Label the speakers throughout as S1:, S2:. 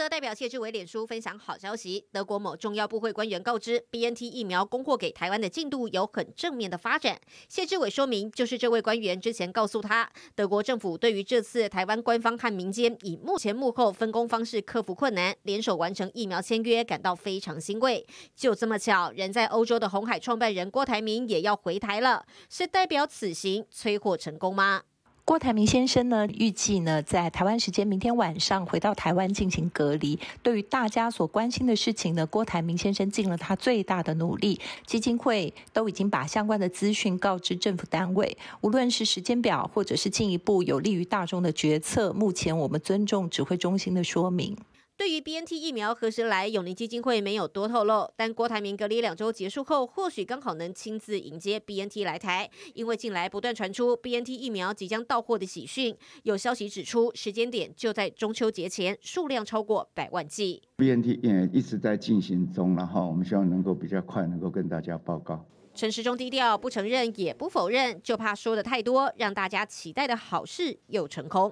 S1: 德代表谢志伟脸书分享好消息，德国某重要部会官员告知，BNT 疫苗供货给台湾的进度有很正面的发展。谢志伟说明，就是这位官员之前告诉他，德国政府对于这次台湾官方和民间以目前幕后分工方式克服困难，联手完成疫苗签约，感到非常欣慰。就这么巧，人在欧洲的红海创办人郭台铭也要回台了，是代表此行催货成功吗？
S2: 郭台铭先生呢，预计呢在台湾时间明天晚上回到台湾进行隔离。对于大家所关心的事情呢，郭台铭先生尽了他最大的努力。基金会都已经把相关的资讯告知政府单位，无论是时间表或者是进一步有利于大众的决策，目前我们尊重指挥中心的说明。
S1: 对于 BNT 疫苗何时来，永龄基金会没有多透露。但郭台铭隔离两周结束后，或许刚好能亲自迎接 BNT 来台，因为近来不断传出 BNT 疫苗即将到货的喜讯。有消息指出，时间点就在中秋节前，数量超过百万剂。
S3: BNT 也一直在进行中，然后我们希望能够比较快，能够跟大家报告。
S1: 陈时中低调，不承认也不否认，就怕说的太多，让大家期待的好事又成空。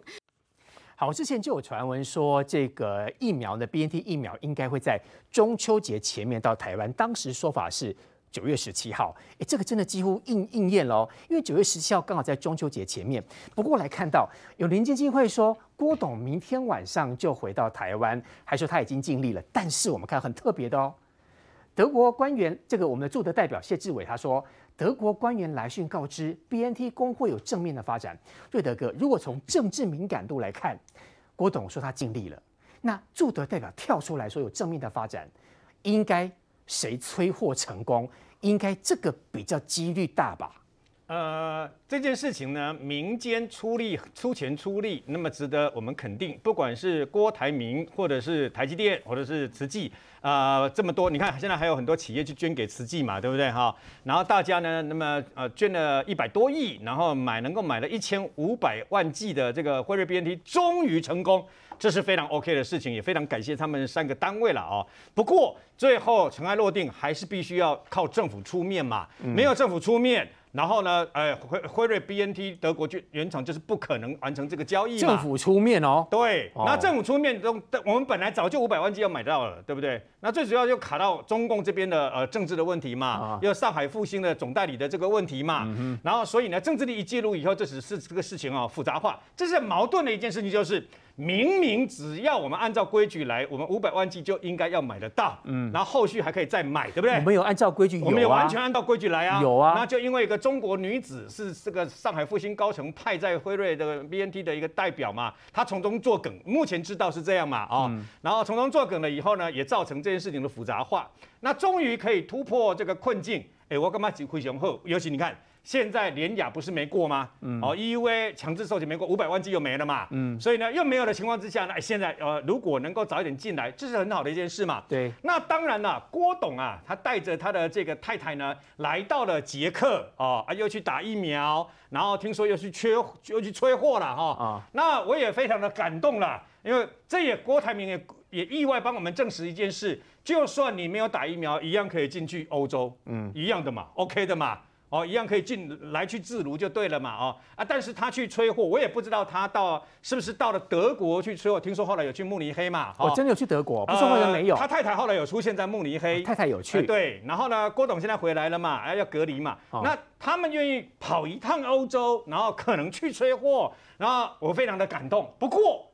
S4: 好，之前就有传闻说，这个疫苗呢，BNT 疫苗应该会在中秋节前面到台湾。当时说法是九月十七号，哎，这个真的几乎应应验了，因为九月十七号刚好在中秋节前面。不过来看到有邻基金会说，郭董明天晚上就回到台湾，还说他已经尽力了。但是我们看很特别的哦，德国官员这个我们的驻德代表谢志伟他说。德国官员来信告知，BNT 工会有正面的发展。瑞德哥，如果从政治敏感度来看，郭董说他尽力了，那驻德代表跳出来说有正面的发展，应该谁催货成功？应该这个比较几率大吧？
S5: 呃，这件事情呢，民间出力、出钱出力，那么值得我们肯定。不管是郭台铭，或者是台积电，或者是慈济，啊、呃，这么多，你看现在还有很多企业去捐给慈济嘛，对不对哈？然后大家呢，那么呃捐了一百多亿，然后买能够买了一千五百万剂的这个辉瑞 BNT，终于成功，这是非常 OK 的事情，也非常感谢他们三个单位了啊。不过最后尘埃落定，还是必须要靠政府出面嘛，没有政府出面。然后呢，呃，辉辉瑞 BNT 德国就原厂就是不可能完成这个交易嘛。
S4: 政府出面哦。
S5: 对，那政府出面中，我们本来早就五百万剂要买到了，对不对？那最主要就卡到中共这边的呃政治的问题嘛，又上海复兴的总代理的这个问题嘛。然后所以呢，政治力一介入以后，这只是这个事情啊复杂化，这是矛盾的一件事情，就是。明明只要我们按照规矩来，我们五百万剂就应该要买得到，嗯，然后后续还可以再买，对不对？
S4: 我们有按照规矩，
S5: 我们有完全按照规矩来啊，
S4: 有啊。
S5: 那就因为一个中国女子是这个上海复兴高层派在辉瑞的 BNT 的一个代表嘛，她从中作梗，目前知道是这样嘛，啊、哦，嗯、然后从中作梗了以后呢，也造成这件事情的复杂化，那终于可以突破这个困境，哎，我干嘛只会雄厚？尤其你看。现在联雅不是没过吗？嗯，哦，EUA 强制授权没过，五百万剂又没了嘛。嗯，所以呢，又没有的情况之下呢，现在呃，如果能够早一点进来，这是很好的一件事嘛。
S4: 对，
S5: 那当然了，郭董啊，他带着他的这个太太呢，来到了捷克，哦，啊，又去打疫苗，然后听说又去缺，又去催货了，哈、哦。啊，那我也非常的感动了，因为这也郭台铭也也意外帮我们证实一件事，就算你没有打疫苗，一样可以进去欧洲，嗯，一样的嘛，OK 的嘛。哦，一样可以进来去自如就对了嘛，哦啊，但是他去催货，我也不知道他到是不是到了德国去催货。听说后来有去慕尼黑嘛，
S4: 哦，真的有去德国，不是好像没有。
S5: 他太太后来有出现在慕尼黑，
S4: 太太有去，
S5: 对。然后呢，郭董现在回来了嘛，要隔离嘛，那他们愿意跑一趟欧洲，然后可能去催货，然后我非常的感动。不过，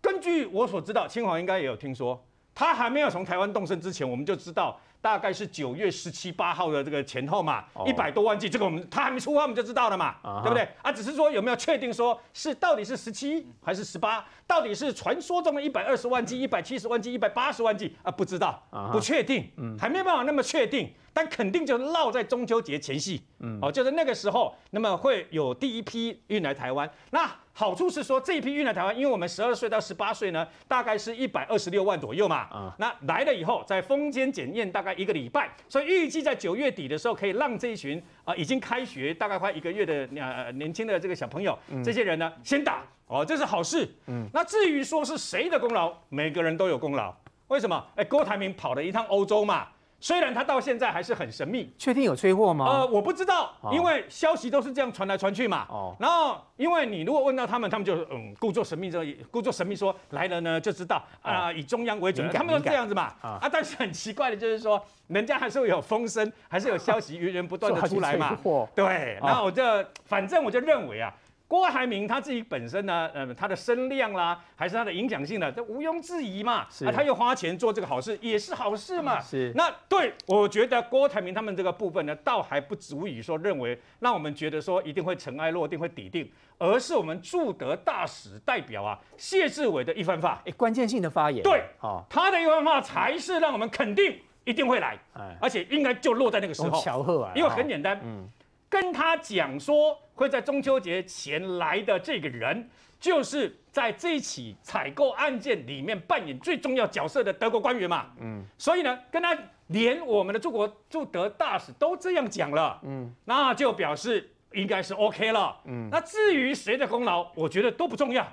S5: 根据我所知道，清华应该也有听说，他还没有从台湾动身之前，我们就知道。大概是九月十七八号的这个前后嘛，一百多万剂，这个我们他还没出发，我们就知道了嘛，对不对？啊，只是说有没有确定说是到底是十七还是十八，到底是传说中的一百二十万剂、一百七十万剂、一百八十万剂啊？不知道，不确定，还没办法那么确定，但肯定就落在中秋节前夕，嗯哦，就是那个时候，那么会有第一批运来台湾，那。好处是说，这一批运来台湾，因为我们十二岁到十八岁呢，大概是一百二十六万左右嘛。啊，那来了以后，在封间检验大概一个礼拜，所以预计在九月底的时候，可以让这一群啊已经开学大概快一个月的呃年轻的这个小朋友，这些人呢先打哦，这是好事。嗯，那至于说是谁的功劳，每个人都有功劳。为什么？哎，郭台铭跑了一趟欧洲嘛。虽然他到现在还是很神秘，
S4: 确定有催货吗？
S5: 呃，我不知道，因为消息都是这样传来传去嘛。哦。然后，因为你如果问到他们，他们就嗯，故作神秘，这故作神秘说来了呢就知道啊、呃，以中央为准，他们都这样子嘛。啊。但是很奇怪的就是说，人家还是会有风声，还是有消息源源不断的 出来嘛。对。然后我就反正我就认为啊。郭台铭他自己本身呢，呃，他的声量啦，还是他的影响性呢，这毋庸置疑嘛。是啊，他又花钱做这个好事，也是好事嘛。是。那对我觉得郭台铭他们这个部分呢，倒还不足以说认为让我们觉得说一定会尘埃落定，会抵定，而是我们驻德大使代表啊谢志伟的一番话，哎，关键性的发言。对，哦，他的一番话才是让我们肯定一定会来，哎，而且应该就落在那个时候。巧合啊，因为很简单，嗯。跟他讲说会在中秋节前来的这个人，就是在这一起采购案件里面扮演最重要角色的德国官员嘛。嗯，所以呢，跟他连我们的驻国驻德大使都这样讲了，嗯，那就表示应该是 OK 了。嗯，那至于谁的功劳，我觉得都不重要，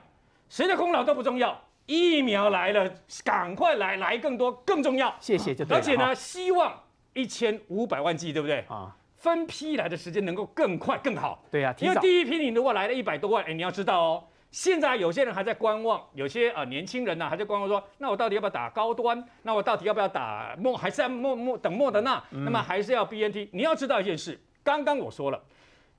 S5: 谁的功劳都不重要。疫苗来了，赶快来，来更多更重要。谢谢，就对了。而且呢，希望一千五百万剂，对不对？啊。分批来的时间能够更快更好，对呀、啊，因为第一批你如果来了一百多万，哎，你要知道哦，现在有些人还在观望，有些呃年轻人呢、啊、还在观望说，那我到底要不要打高端？那我到底要不要打莫？还是要莫莫等莫德纳？那么还是要 BNT？你要知道一件事，刚刚我说了，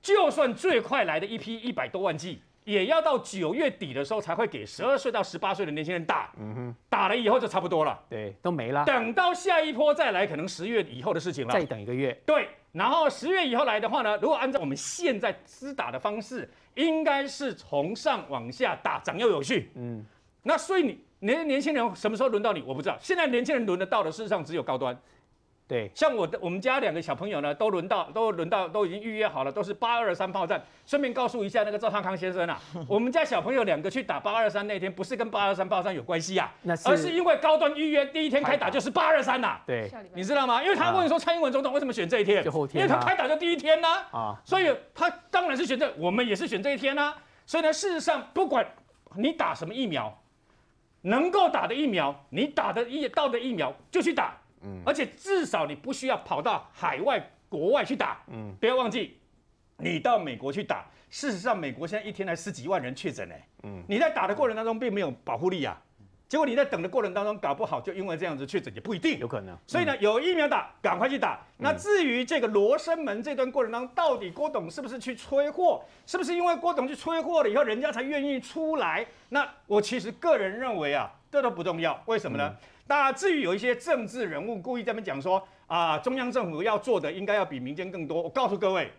S5: 就算最快来的一批一百多万剂，也要到九月底的时候才会给十二岁到十八岁的年轻人打，嗯哼，打了以后就差不多了，对，都没了。等到下一波再来，可能十月以后的事情了，再等一个月，对。然后十月以后来的话呢，如果按照我们现在施打的方式，应该是从上往下打，长幼有序。嗯，那所以你年年轻人什么时候轮到你？我不知道。现在年轻人轮得到的，事实上只有高端。对，像我的我们家两个小朋友呢，都轮到，都轮到，都已经预约好了，都是八二三炮战。顺便告诉一下那个赵康康先生啊，我们家小朋友两个去打八二三那天，不是跟八二三炮战有关系啊，那是而是因为高端预约第一天开打就是八二三呐。对，你知道吗？因为他问说蔡英文总统为什么选这一天？就后天，因为他开打就第一天呐。啊，所以他当然是选这，我们也是选这一天呐。所以呢，事实上不管你打什么疫苗，能够打的疫苗，你打的疫到的疫苗就去打。嗯，而且至少你不需要跑到海外国外去打，嗯，不要忘记，你到美国去打，事实上美国现在一天才十几万人确诊呢，嗯，你在打的过程当中并没有保护力啊，结果你在等的过程当中搞不好就因为这样子确诊也不一定，有可能，所以呢，有疫苗打赶快去打。那至于这个罗生门这段过程当中，到底郭董是不是去催货，是不是因为郭董去催货了以后人家才愿意出来？那我其实个人认为啊，这都不重要，为什么呢？那至于有一些政治人物故意在那边讲说啊，中央政府要做的应该要比民间更多。我告诉各位，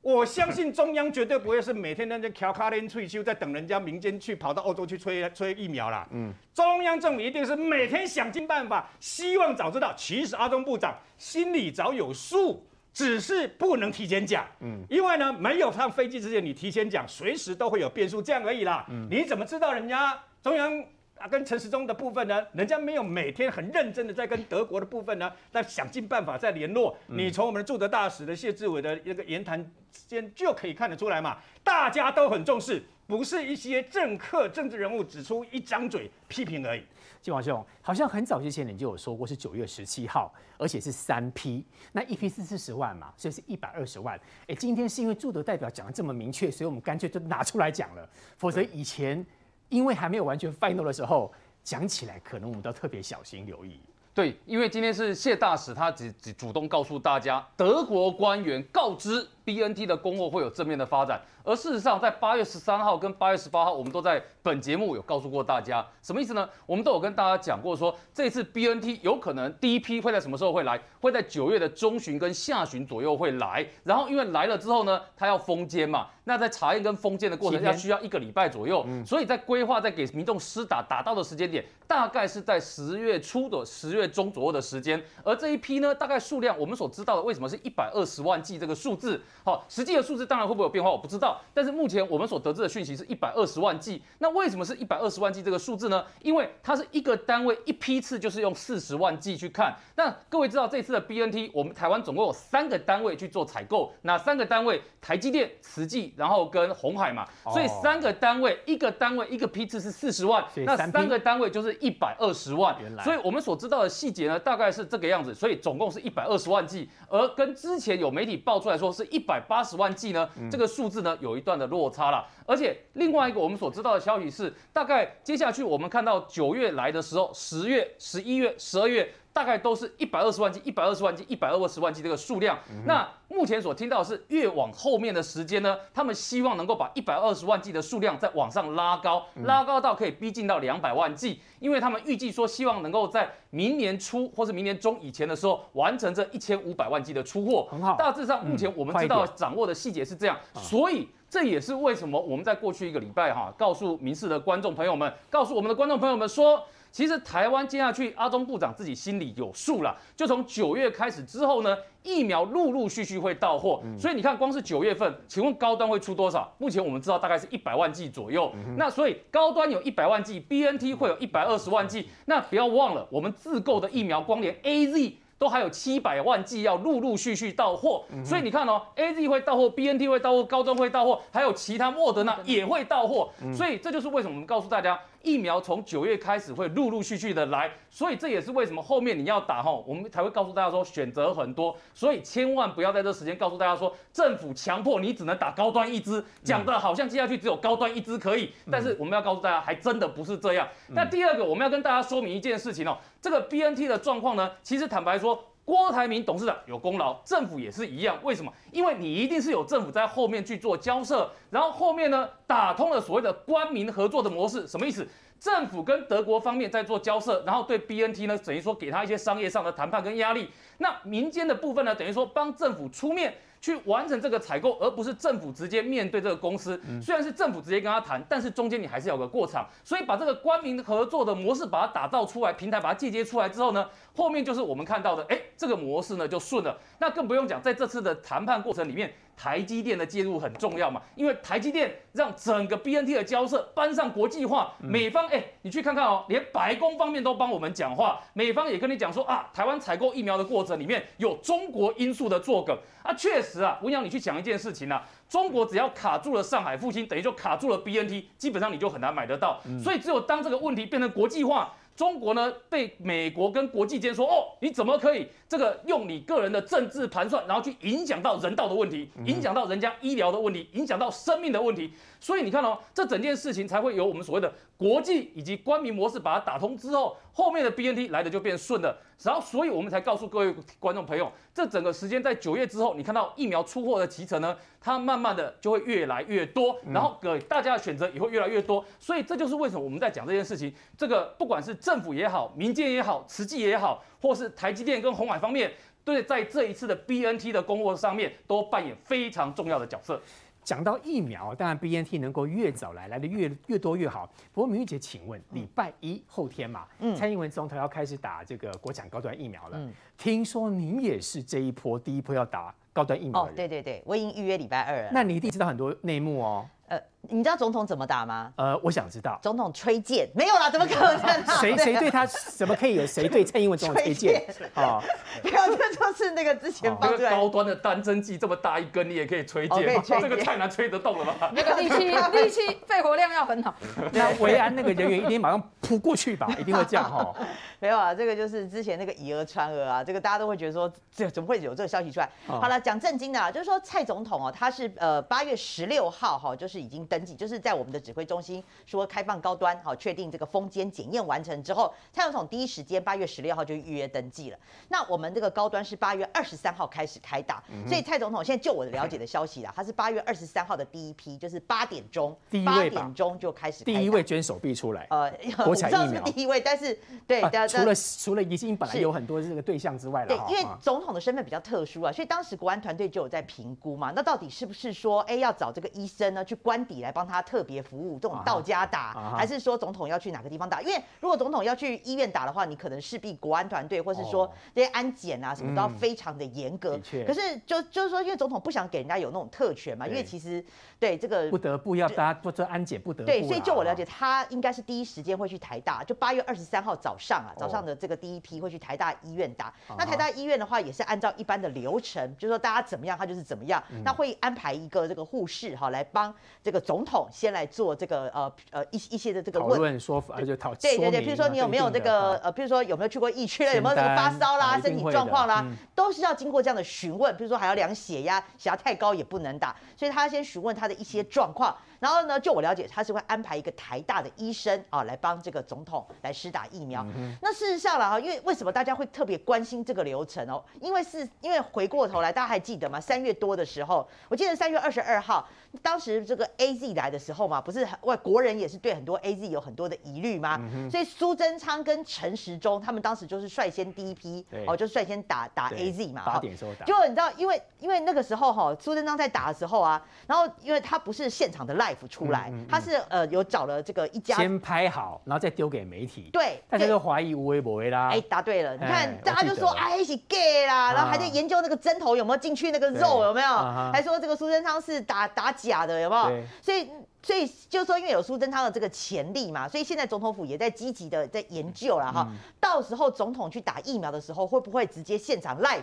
S5: 我相信中央绝对不会是每天在那挑卡连退休，在等人家民间去跑到欧洲去吹吹疫苗啦。嗯，中央政府一定是每天想尽办法，希望早知道。其实阿中部长心里早有数，只是不能提前讲。嗯，因为呢，没有上飞机之前你提前讲，随时都会有变数，这样而已啦。嗯，你怎么知道人家中央？啊，跟陈时中的部分呢，人家没有每天很认真的在跟德国的部分呢，在想尽办法在联络。你从我们的驻德大使的谢志伟的那个言谈之间就可以看得出来嘛，大家都很重视，不是一些政客、政治人物指出一张嘴批评而已。金王兄，好像很早之前你就有说过是九月十七号，而且是三批，那一批是四十万嘛，所以是一百二十万。哎，今天是因为驻德代表讲的这么明确，所以我们干脆就拿出来讲了，否则以前。因为还没有完全 final 的时候，讲起来可能我们都特别小心留意。
S6: 对，因为今天是谢大使，他只只主动告诉大家，德国官员告知 BNT 的供货会有正面的发展。而事实上，在八月十三号跟八月十八号，我们都在本节目有告诉过大家，什么意思呢？我们都有跟大家讲过说，说这次 BNT 有可能第一批会在什么时候会来？会在九月的中旬跟下旬左右会来。然后因为来了之后呢，它要封监嘛，那在查验跟封监的过程要需要一个礼拜左右，所以在规划在给民众施打打到的时间点，大概是在十月初的十月中左右的时间。而这一批呢，大概数量我们所知道的，为什么是一百二十万剂这个数字？好，实际的数字当然会不会有变化，我不知道。但是目前我们所得知的讯息是一百二十万剂。那为什么是一百二十万剂这个数字呢？因为它是一个单位一批次就是用四十万剂去看。那各位知道这次的 BNT，我们台湾总共有三个单位去做采购，哪三个单位？台积电、慈济，然后跟红海嘛。所以三个单位，一个单位一个批次是四十万，那三个单位就是一百二十万。所以我们所知道的细节呢，大概是这个样子。所以总共是一百二十万剂，而跟之前有媒体爆出来说是一百。八十万剂呢，这个数字呢有一段的落差了，而且另外一个我们所知道的消息是，大概接下去我们看到九月来的时候，十月、十一月、十二月。大概都是一百二十万剂，一百二十万剂，一百二十万剂这个数量。嗯、那目前所听到的是越往后面的时间呢，他们希望能够把一百二十万剂的数量再往上拉高，拉高到可以逼近到两百万剂，因为他们预计说希望能够在明年初或是明年中以前的时候完成这一千五百万剂的出货。很好，大致上目前我们知道掌握的细节是这样，所以这也是为什么我们在过去一个礼拜哈，告诉民视的观众朋友们，告诉我们的观众朋友们说。其实台湾接下去，阿中部长自己心里有数了。就从九月开始之后呢，疫苗陆陆续续会到货。所以你看，光是九月份，请问高端会出多少？目前我们知道大概是一百万剂左右。那所以高端有一百万剂，BNT 会有一百二十万剂。那不要忘了，我们自购的疫苗，光连 AZ。都还有七百万剂要陆陆续续到货，所以你看哦，AZ 会到货，BNT 会到货，高端会到货，还有其他莫德纳也会到货，所以这就是为什么我们告诉大家，疫苗从九月开始会陆陆续续的来，所以这也是为什么后面你要打吼，我们才会告诉大家说选择很多，所以千万不要在这时间告诉大家说政府强迫你只能打高端一支，讲的好像接下去只有高端一支可以，但是我们要告诉大家，还真的不是这样。那第二个我们要跟大家说明一件事情哦。这个 BNT 的状况呢，其实坦白说，郭台铭董事长有功劳，政府也是一样。为什么？因为你一定是有政府在后面去做交涉，然后后面呢打通了所谓的官民合作的模式。什么意思？政府跟德国方面在做交涉，然后对 BNT 呢，等于说给他一些商业上的谈判跟压力。那民间的部分呢，等于说帮政府出面。去完成这个采购，而不是政府直接面对这个公司。虽然是政府直接跟他谈，但是中间你还是有个过场。所以把这个官民合作的模式把它打造出来，平台把它借接出来之后呢，后面就是我们看到的，哎，这个模式呢就顺了。那更不用讲，在这次的谈判过程里面。台积电的介入很重要嘛，因为台积电让整个 BNT 的交涉搬上国际化。美方哎，你去看看哦，连白宫方面都帮我们讲话，美方也跟你讲说啊，台湾采购疫苗的过程里面有中国因素的作梗啊，确实啊，文尧你去讲一件事情啊，中国只要卡住了上海复兴，等于就卡住了 BNT，基本上你就很难买得到。所以只有当这个问题变成国际化。中国呢，被美国跟国际间说，哦，你怎么可以这个用你个人的政治盘算，然后去影响到人道的问题，影响到人家医疗的问题，影响到生命的问题。所以你看哦，这整件事情才会有我们所谓的国际以及官民模式把它打通之后，后面的 BNT 来的就变顺了。然后，所以我们才告诉各位观众朋友，这整个时间在九月之后，你看到疫苗出货的提成呢，它慢慢的就会越来越多，然后给大家的选择也会越来越多。所以这就是为什么我们在讲这件事情。这个不管是政府也好，民间也好，慈济也好，或是台积电跟鸿海方面，对，在这一次的 BNT 的供货上面，都扮演非常重要的角色。
S4: 讲到疫苗，当然 BNT 能够越早来，来的越越多越好。不过明玉姐，请问礼拜一后天嘛，嗯、蔡英文总统要开始打这个国产高端疫苗了。嗯、听说您也是这一波第一波要打高端疫苗的人。
S7: 哦，对对对，我已经预约礼拜二了。
S4: 那你一定知道很多内幕哦。
S7: 呃，你知道总统怎么打吗？
S4: 呃，我想知道。
S7: 总统吹箭，没有啦，怎么可能？
S4: 谁谁对他怎么可以有谁对蔡英文总统吹箭啊？
S7: 没有，这就是那个之前放出来
S6: 高端的单针剂这么大一根，你也可以吹箭吗？这个太难吹得动了吧？
S8: 那个力气力气肺活量要很好。
S4: 那维安那个人员一定马上扑过去吧？一定会这样哈？
S7: 没有啊，这个就是之前那个以讹传讹啊，这个大家都会觉得说，这怎么会有这个消息出来？好了，讲正经的啊，就是说蔡总统哦，他是呃八月十六号哈，就是。已经登记，就是在我们的指挥中心说开放高端，好，确定这个封监检验完成之后，蔡总统第一时间八月十六号就预约登记了。那我们这个高端是八月二十三号开始开打，所以蔡总统现在就我的了解的消息啦，他是八月二十三号的第一批，就是八点钟，八点钟就开始。
S4: 第一位捐手臂出来，呃，
S7: 国产疫苗。是第一位，但是对，
S4: 除了除了已经本来有很多这个对象之外了，
S7: 对，因为总统的身份比较特殊啊，所以当时国安团队就有在评估嘛，那到底是不是说，哎，要找这个医生呢去官邸里来帮他特别服务，这种到家打，
S4: 啊、
S7: 还是说总统要去哪个地方打？因为如果总统要去医院打的话，你可能势必国安团队或是说这些安检啊什么都要非常的严格。
S4: 嗯、
S7: 可是就就是说，因为总统不想给人家有那种特权嘛，因为其实对这个
S4: 不得不要大家做这安检，不得不
S7: 对，所以就我了解，他应该是第一时间会去台大，就八月二十三号早上啊，早上的这个第一批会去台大医院打。那台大医院的话，也是按照一般的流程，就是说大家怎么样，他就是怎么样。那会安排一个这个护士哈，来帮这个总统先来做这个呃呃一一些的这个
S4: 讨论说法，就讨
S7: 对对对，比如说你有没有这个呃，比如说有没有去过疫区了，有没有这个发烧啦，身体状况啦，都是要经过这样的询问。比如说还要量血压，血压太高也不能打，所以他先询问他的一些状况。然后呢，就我了解，他是会安排一个台大的医生啊，来帮这个总统来施打疫苗。嗯、那事实上了哈，因为为什么大家会特别关心这个流程哦？因为是因为回过头来，大家还记得吗？三月多的时候，我记得三月二十二号，当时这个 A Z 来的时候嘛，不是外国人也是对很多 A Z 有很多的疑虑吗？嗯、所以苏贞昌跟陈时中他们当时就是率先第一批哦，就率先打打 A Z 嘛。
S4: 八点时候打。
S7: 就你知道，因为因为那个时候哈，苏贞昌在打的时候啊，然后因为他不是现场的 live 出来。嗯嗯他是呃有找了这个一家
S4: 先拍好，然后再丢给媒体。
S7: 对，
S4: 大家都怀疑无微不微啦。
S7: 哎，答对了，你看大家就说哎是 gay 啦，然后还在研究那个针头有没有进去那个肉有没有，还说这个苏贞昌是打打假的有没有？所以。所以就是说，因为有苏贞昌的这个潜力嘛，所以现在总统府也在积极的在研究了哈。嗯、到时候总统去打疫苗的时候，会不会直接现场 live？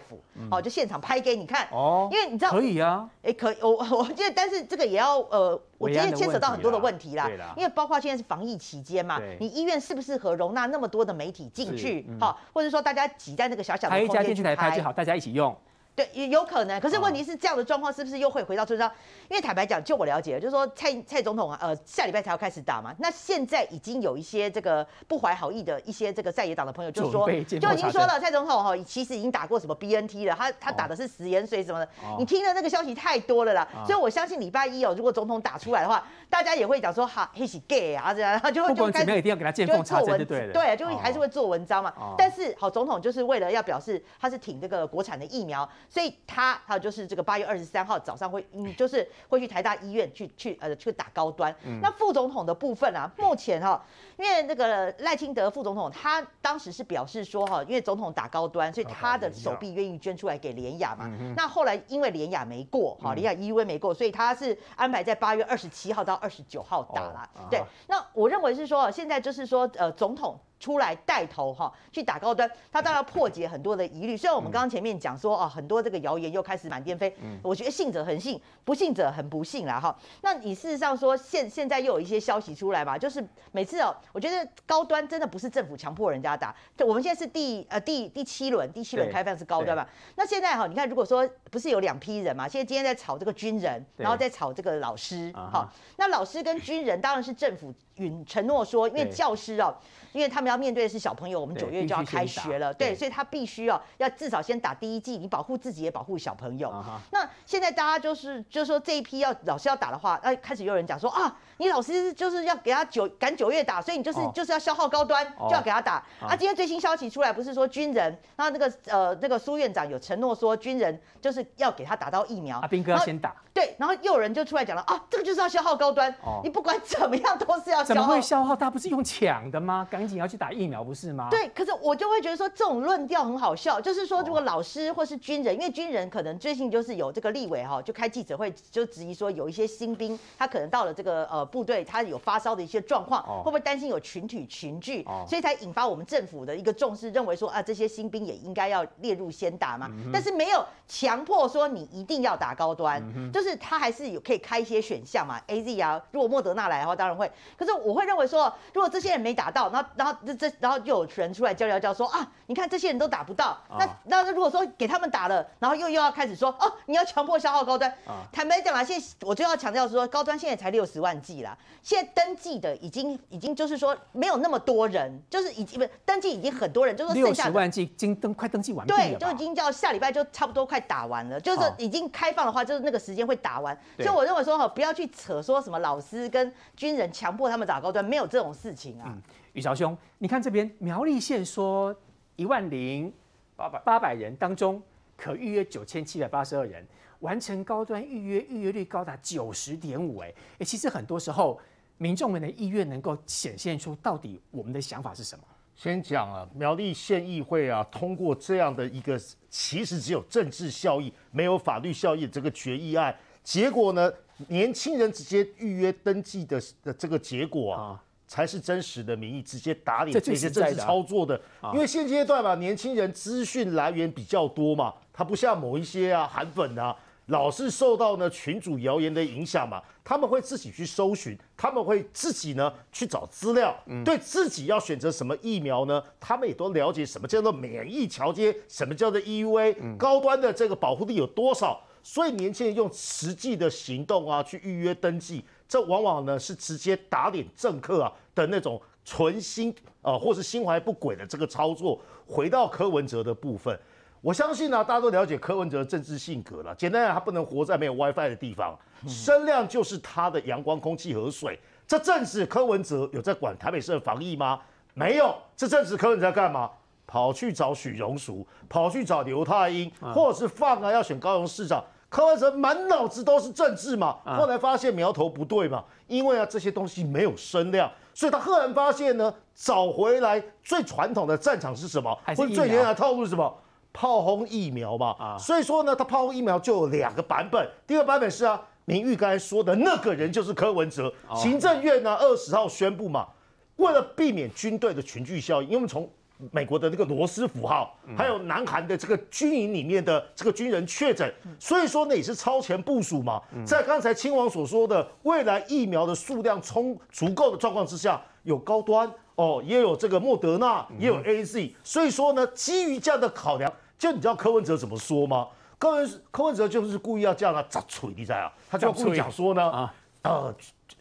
S7: 哦，就现场拍给你看。哦，因为你知道
S4: 可以啊，
S7: 哎，可以。我我觉得，但是这个也要呃，我觉得牵扯到很多的问题啦。因为包括现在是防疫期间嘛，你医院适不适合容纳那么多的媒体进去？好，或者说大家挤在那个小小的空间去拍。
S4: 拍一家电视台拍就好，大家一起用。
S7: 对，也有可能。可是问题是，这样的状况是不是又会回到中央？因为坦白讲，就我了解，就是说蔡蔡总统啊，呃，下礼拜才要开始打嘛。那现在已经有一些这个不怀好意的一些这个在野党的朋友，就说就已经说了，蔡总统哈，其实已经打过什么 BNT 了，他他打的是食盐水什么的。你听的那个消息太多了啦，所以我相信礼拜一哦，如果总统打出来的话，大家也会讲说哈，他是 gay 啊这样，然后就会就开始
S4: 一定要给他见缝插针，
S7: 对对，就会还是会做文章嘛。但是好，总统就是为了要表示他是挺这个国产的疫苗，所以他。还有就是这个八月二十三号早上会，嗯，就是会去台大医院去去呃去打高端。嗯、那副总统的部分啊，目前哈、哦，因为那个赖清德副总统他当时是表示说哈，因为总统打高端，所以他的手臂愿意捐出来给联雅嘛。嗯、那后来因为联雅没过，哈，联雅 EUA 没过，所以他是安排在八月二十七号到二十九号打了。哦、对，那我认为是说现在就是说呃总统。出来带头哈，去打高端，他当然要破解很多的疑虑。虽然我们刚刚前面讲说哦，很多这个谣言又开始满天飞，我觉得信者恒信，不信者很不信啦哈。那你事实上说现现在又有一些消息出来嘛，就是每次哦，我觉得高端真的不是政府强迫人家打，我们现在是第呃第第七轮，第七轮开放是高端嘛。那现在哈，你看如果说不是有两批人嘛，现在今天在炒这个军人，然后再炒这个老师，好，那老师跟军人当然是政府允承诺说，因为教师哦。因为他们要面对的是小朋友，我们九月就要开学了，对，所以他必须哦要至少先打第一剂，你保护自己也保护小朋友。那现在大家就是就是说这一批要老师要打的话，那，开始有人讲说啊，你老师就是要给他九赶九月打，所以你就是就是要消耗高端，就要给他打。啊，今天最新消息出来不是说军人，然后那个呃那个苏院长有承诺说军人就是要给他打到疫苗。
S4: 阿兵哥要先打。
S7: 对，然后又有人就出来讲了啊，这个就是要消耗高端，你不管怎么样都是要。
S4: 怎么会消耗？他不是用抢的吗？赶紧要去打疫苗不是吗？
S7: 对，可是我就会觉得说这种论调很好笑，就是说如果老师或是军人，因为军人可能最近就是有这个立委哈，就开记者会就质疑说有一些新兵他可能到了这个呃部队，他有发烧的一些状况，会不会担心有群体群聚，所以才引发我们政府的一个重视，认为说啊这些新兵也应该要列入先打嘛，但是没有强迫说你一定要打高端，就是他还是有可以开一些选项嘛，A Z 啊，如果莫德纳来的话当然会，可是我会认为说如果这些人没打到，然后然后这这然后。就有人出来叫叫叫说啊，你看这些人都打不到，那那如果说给他们打了，然后又又要开始说哦，你要强迫消耗高端。坦白讲啊，现在我就要强调说，高端现在才六十万剂啦，现在登记的已经已经就是说没有那么多人，就是已经不登记已经很多人，就是
S4: 六十万剂已经登快登记完毕了，
S7: 对，就已经叫下礼拜就差不多快打完了，就是已经开放的话，就是那个时间会打完。所以我认为说哈，不要去扯说什么老师跟军人强迫他们打高端，没有这种事情啊。
S4: 宇潮兄，你看这边苗栗县说一万零八百八百人当中，可预约九千七百八十二人，完成高端预约预约率高达九十点五。哎哎，其实很多时候民众们的意愿能够显现出到底我们的想法是什么。
S9: 先讲啊，苗栗县议会啊，通过这样的一个其实只有政治效益，没有法律效益这个决议案，结果呢，年轻人直接预约登记的的这个结果啊，才是真实的民意，直接打脸这些政治操作的。因为现阶段嘛，年轻人资讯来源比较多嘛，他不像某一些啊韩粉啊。老是受到呢群主谣言的影响嘛，他们会自己去搜寻，他们会自己呢去找资料，对自己要选择什么疫苗呢，他们也都了解什么叫做免疫桥接，什么叫做 EUA，高端的这个保护力有多少，所以年轻人用实际的行动啊去预约登记，这往往呢是直接打脸政客啊的那种存心啊或是心怀不轨的这个操作。回到柯文哲的部分。我相信呢、啊，大家都了解柯文哲的政治性格了。简单讲，他不能活在没有 WiFi 的地方，声量就是他的阳光、空气和水。这阵子柯文哲有在管台北市的防疫吗？没有。这阵子柯文哲在干嘛？跑去找许荣淑，跑去找刘太英，或者是放啊要选高雄市长。柯文哲满脑子都是政治嘛。后来发现苗头不对嘛，因为啊这些东西没有声量，所以他赫然发现呢，找回来最传统的战场是什么？或者最原来的套路是什么？炮轰疫苗嘛，啊，所以说呢，他炮轰疫苗就有两个版本。第一个版本是啊，明玉刚才说的那个人就是柯文哲。行政院呢二十号宣布嘛，为了避免军队的群聚效应，因为我们从美国的那个罗斯福号，还有南韩的这个军营里面的这个军人确诊，所以说呢也是超前部署嘛。在刚才亲王所说的未来疫苗的数量充足够的状况之下，有高端哦，也有这个莫德纳，也有 AZ，所以说呢，基于这样的考量。就你知道柯文哲怎么说吗？柯文柯文哲就是故意要这样啊，砸锤，你知道啊？他就故意讲说呢，啊，呃，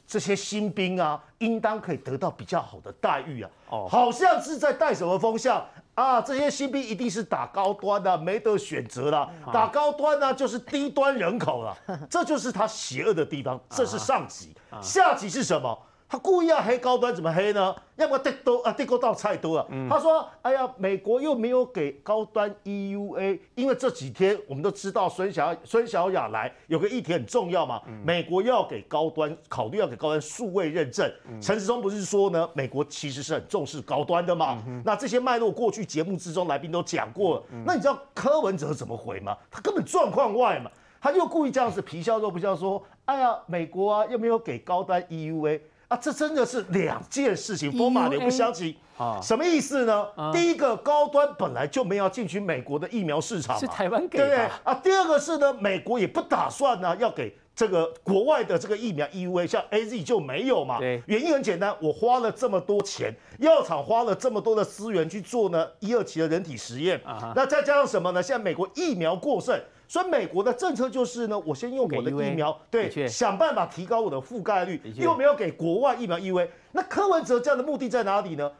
S9: 这些新兵啊，应当可以得到比较好的待遇啊。哦，好像是在带什么风向啊？这些新兵一定是打高端的，没得选择了，打高端呢就是低端人口了，这就是他邪恶的地方。这是上级，下级是什么？他故意要黑高端，怎么黑呢？要么地多啊，地沟倒菜多啊。他说：“哎呀，美国又没有给高端 EUA，因为这几天我们都知道孙小孙小雅来有个议题很重要嘛，美国要给高端考虑要给高端数位认证。陈时中不是说呢，美国其实是很重视高端的嘛？那这些脉络过去节目之中来宾都讲过了。那你知道柯文哲怎么回吗？他根本状况外嘛，他又故意这样子皮笑肉不笑说：哎呀，美国啊又没有给高端 EUA。”啊，这真的是两件事情，风马牛不相及啊！什么意思呢？第一个，高端本来就没有要进军美国的疫苗市场，是台湾给的，对不对啊？第二个是呢，美国也不打算呢要给这个国外的这个疫苗 EUA，像 AZ 就没有嘛。对，原因很简单，我花了这么多钱，药厂花了这么多的资源去做呢一二期的人体实验，那再加上什么呢？现在美国疫苗过剩。所以美国的政策就是呢，我先用我的疫苗，对，想办法提高我的覆盖率，又没有给国外疫苗 EUA。那柯文哲这样的目的在哪里呢？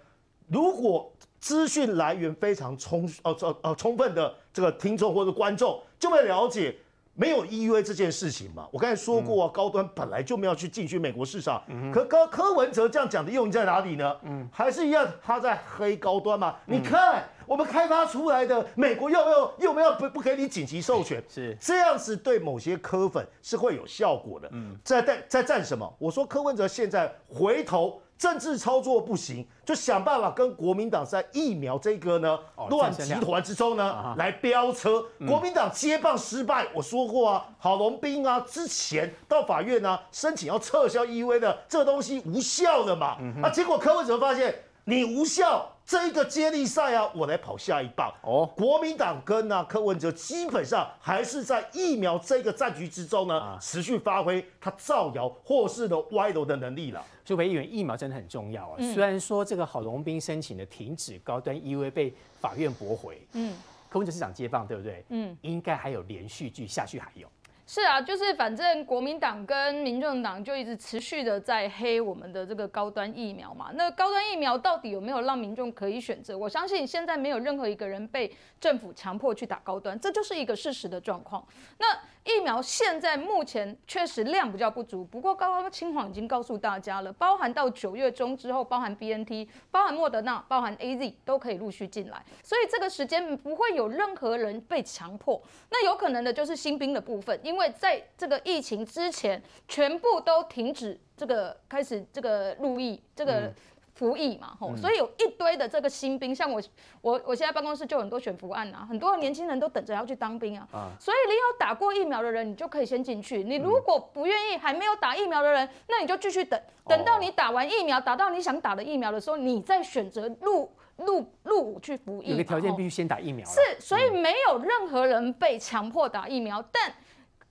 S9: 如果资讯来源非常充呃呃呃充分的这个听众或者观众就会了解。没有 EUA 这件事情嘛？我刚才说过啊，高端本来就没有去进军美国市场。可柯柯文哲这样讲的用意在哪里呢？还是一样，他在黑高端嘛？你看我们开发出来的，美国又没有又没有不不给你紧急授权，是这样子对某些柯粉是会有效果的。嗯在在在战什么？我说柯文哲现在回头。政治操作不行，就想办法跟国民党在疫苗这个呢乱集团之中呢来飙车。国民党接棒失败，我说过啊，郝龙斌啊之前到法院呢申请要撤销 EUA 的这个东西无效的嘛，啊，结果柯文哲发现你无效。这一个接力赛啊，我来跑下一棒哦。国民党跟啊柯文哲基本上还是在疫苗这个战局之中呢，啊、持续发挥他造谣或是的歪楼的能力了。
S4: 所以，委员疫苗真的很重要啊。嗯、虽然说这个郝龙斌申请的停止高端 EUA 被法院驳回，嗯，柯文哲市长接棒对不对？嗯，应该还有连续剧，下去还有。
S8: 是啊，就是反正国民党跟民众党就一直持续的在黑我们的这个高端疫苗嘛。那高端疫苗到底有没有让民众可以选择？我相信现在没有任何一个人被政府强迫去打高端，这就是一个事实的状况。那疫苗现在目前确实量比较不足，不过刚刚嶔煌已经告诉大家了，包含到九月中之后，包含 BNT、包含莫德纳、包含 AZ 都可以陆续进来，所以这个时间不会有任何人被强迫。那有可能的就是新兵的部分，因为在这个疫情之前，全部都停止这个开始这个入役这个服役嘛，吼、嗯，所以有一堆的这个新兵，像我我我现在办公室就很多选服案啊，很多年轻人都等着要去当兵啊，啊所以你有打过疫苗的人，你就可以先进去。你如果不愿意，还没有打疫苗的人，那你就继续等，等到你打完疫苗，打到你想打的疫苗的时候，你再选择入入入伍去服役。
S4: 有个条件必须先打疫苗。
S8: 是，所以没有任何人被强迫打疫苗，但。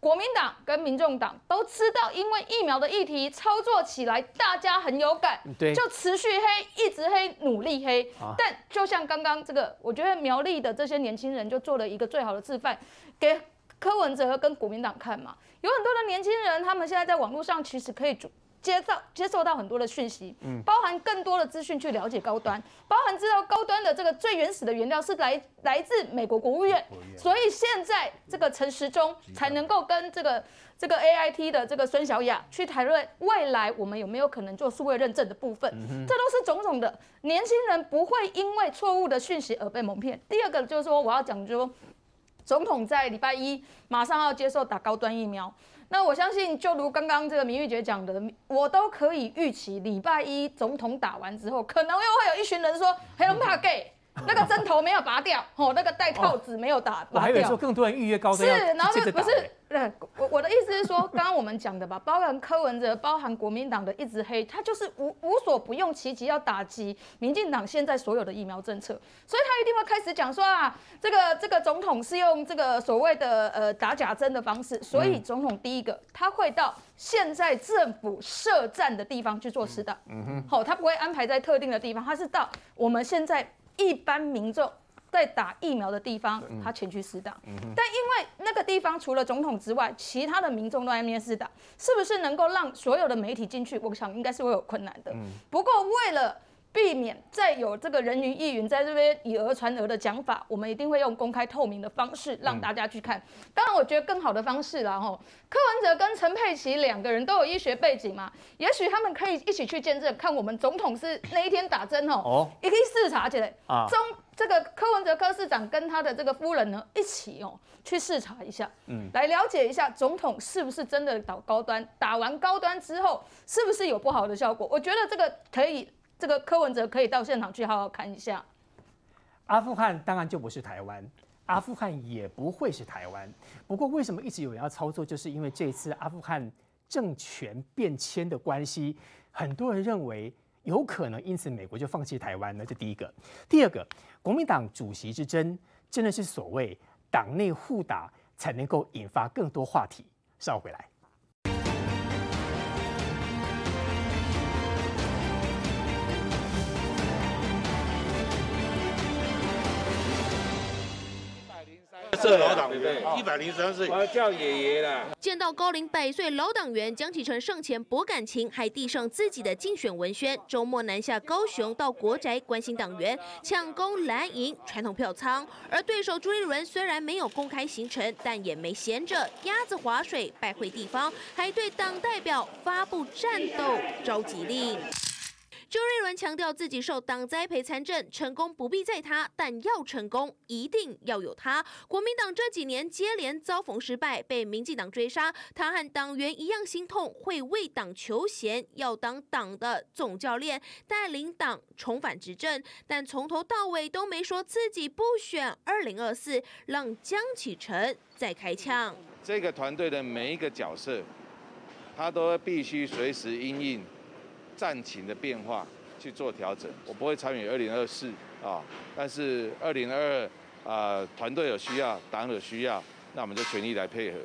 S8: 国民党跟民众党都知道，因为疫苗的议题操作起来，大家很有感，对，就持续黑，一直黑，努力黑。啊、但就像刚刚这个，我觉得苗栗的这些年轻人就做了一个最好的示范，给柯文哲跟国民党看嘛。有很多的年轻人，他们现在在网络上其实可以接到接受到很多的讯息，嗯，包含更多的资讯去了解高端，包含知道高端的这个最原始的原料是来来自美国国务院，所以现在这个陈时中才能够跟这个这个 AIT 的这个孙小雅去谈论未来我们有没有可能做数位认证的部分，这都是种种的年轻人不会因为错误的讯息而被蒙骗。第二个就是说我要讲说，总统在礼拜一马上要接受打高端疫苗。那我相信，就如刚刚这个明玉姐讲的，我都可以预期，礼拜一总统打完之后，可能又会有一群人说黑龙怕 gay。那个针头没有拔掉，哦，那个戴套子没有打拔掉。我还以为
S4: 说更多人预约高端。
S8: 是，然后不是，对，我我的意思是说，刚刚我们讲的吧，包含柯文哲，包含国民党的一直黑，他就是无无所不用其极要打击民进党现在所有的疫苗政策，所以他一定会开始讲说啊，这个这个总统是用这个所谓的呃打假针的方式，所以总统第一个他会到现在政府设站的地方去做施打，嗯哼，好，他不会安排在特定的地方，他是到我们现在。一般民众在打疫苗的地方，他前去施打，但因为那个地方除了总统之外，其他的民众都在那边施打，是不是能够让所有的媒体进去？我想应该是会有困难的。不过为了避免再有这个人云亦云，在这边以讹传讹的讲法，我们一定会用公开透明的方式让大家去看。当然，我觉得更好的方式啦，吼，柯文哲跟陈佩琪两个人都有医学背景嘛，也许他们可以一起去见证，看我们总统是那一天打针哦，也可以视察起来。啊，中这个柯文哲柯市长跟他的这个夫人呢，一起哦去视察一下，嗯，来了解一下总统是不是真的打高端，打完高端之后是不是有不好的效果？我觉得这个可以。这个柯文哲可以到现场去好好看一下。
S4: 阿富汗当然就不是台湾，阿富汗也不会是台湾。不过为什么一直有人要操作？就是因为这次阿富汗政权变迁的关系，很多人认为有可能因此美国就放弃台湾了。这第一个。第二个，国民党主席之争真的是所谓党内互打才能够引发更多话题。稍回来。
S10: 是老党员，一百零三岁，我要叫爷爷了。
S1: 见到高龄百岁老党员江启臣上前博感情，还递上自己的竞选文宣。周末南下高雄到国宅关心党员，抢攻蓝营传统票仓。而对手朱立伦虽然没有公开行程，但也没闲着，鸭子划水拜会地方，还对党代表发布战斗召集令。周瑞伦强调自己受党栽培参政，成功不必在他，但要成功一定要有他。国民党这几年接连遭逢失败，被民进党追杀，他和党员一样心痛，会为党求贤，要当党的总教练，带领党重返执政，但从头到尾都没说自己不选二零二四，让江启臣再开枪。
S10: 这个团队的每一个角色，他都必须随时应应。战情的变化去做调整，我不会参与二零二四啊，但是二零二二啊，团队有需要，党有需要，那我们就全力来配合。